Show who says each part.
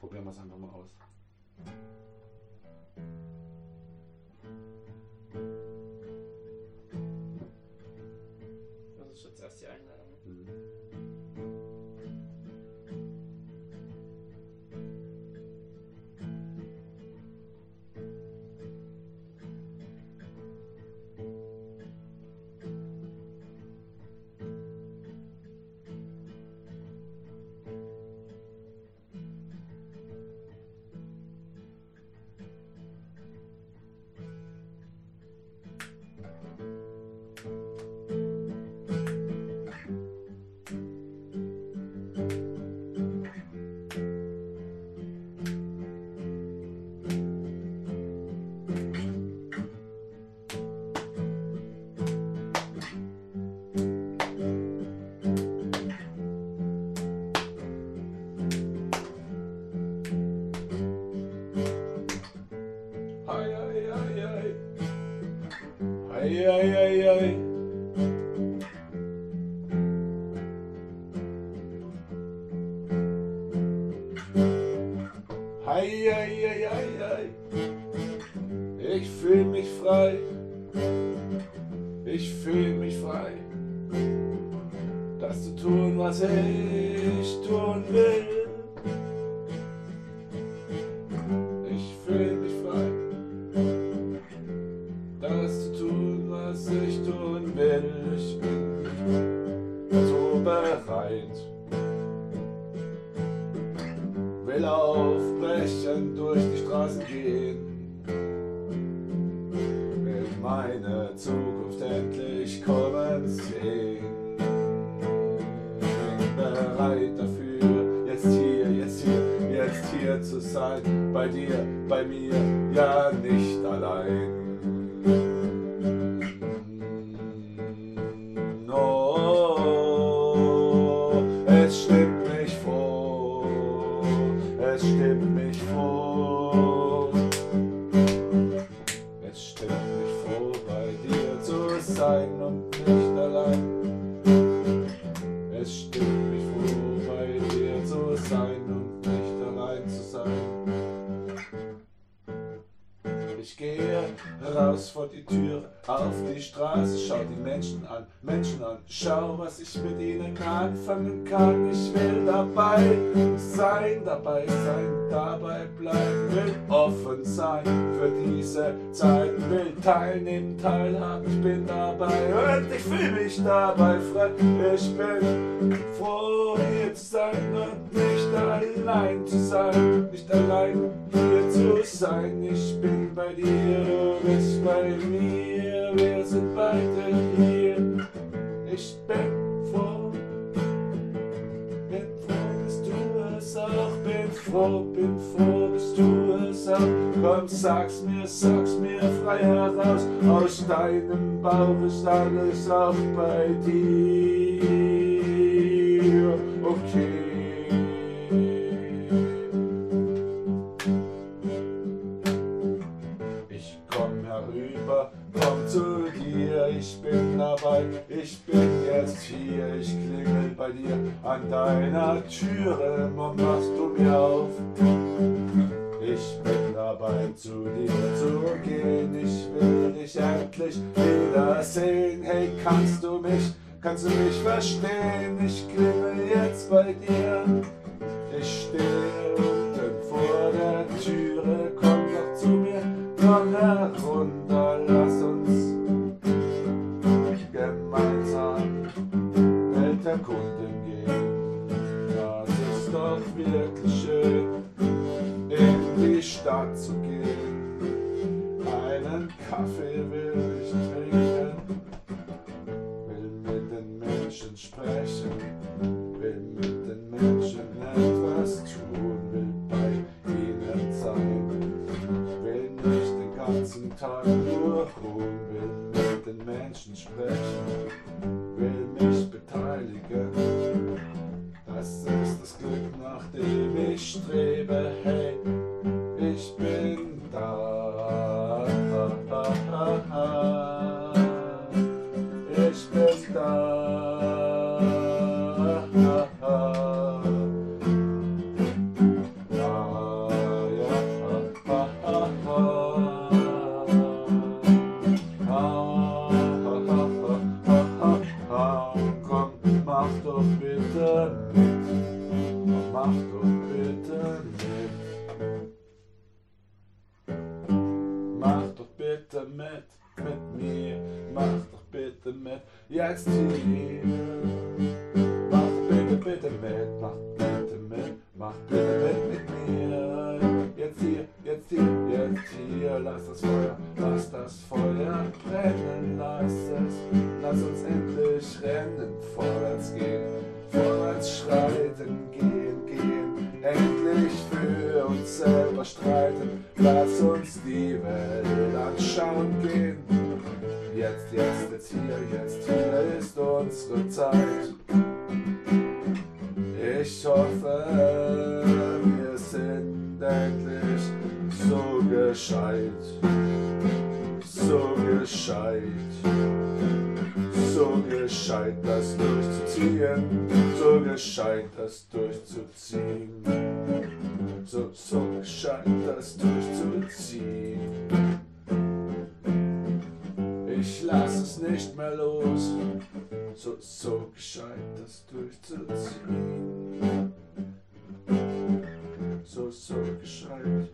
Speaker 1: probieren wir es einfach mal aus. Hei. Ich fühl mich frei. Ich fühl mich frei. Das zu tun, was ich tun will. Bereit. Will aufbrechen, durch die Straßen gehen. Will meine Zukunft endlich kommen sehen. Bin bereit dafür, jetzt hier, jetzt hier, jetzt hier zu sein. Bei dir, bei mir, ja nicht allein. Sein und nicht allein. Es stimmt mich vor, bei dir zu sein und nicht allein zu sein. Ich gehe raus vor die Tür, auf die Straße, schau die Menschen an, Menschen an, schau, was ich mit ihnen anfangen kann. Ich will dabei sein, dabei sein, dabei bleiben, will offen sein für diese Zeit, will teilnehmen, teilhaben, ich bin dabei und ich fühle mich dabei frei. Ich bin Ich bin froh, bin froh, bist du es auch, bin froh, bin froh, bist du es auch. Komm, sag's mir, sag's mir frei heraus, aus deinem Bauch ist alles auch bei dir. Okay. Komm herüber, komm zu dir, ich bin dabei, ich bin jetzt hier, ich klingel bei dir an deiner Türe, wann machst du mir auf? Ich bin dabei, zu dir zu gehen, ich will dich endlich wiedersehen, hey, kannst du mich, kannst du mich verstehen, ich klingel jetzt bei dir, wirklich schön, in die Stadt zu gehen. Einen Kaffee will ich trinken, will mit den Menschen sprechen, will mit den Menschen etwas tun, will bei ihnen sein, will nicht den ganzen Tag nur ruhen, will mit den Menschen sprechen, will mich beteiligen. Das ist nach dem ich strebe, hey, mit, jetzt hier. Mach doch bitte, bitte mit, mach bitte mit, mach bitte unsere Zeit. Ich hoffe, wir sind endlich so gescheit, so gescheit, so gescheit, das durchzuziehen, so gescheit, das durchzuziehen, so, so gescheit, das durchzuziehen. Ich lass es nicht mehr los, so, so gescheit, das durchzuziehen. So, so gescheit.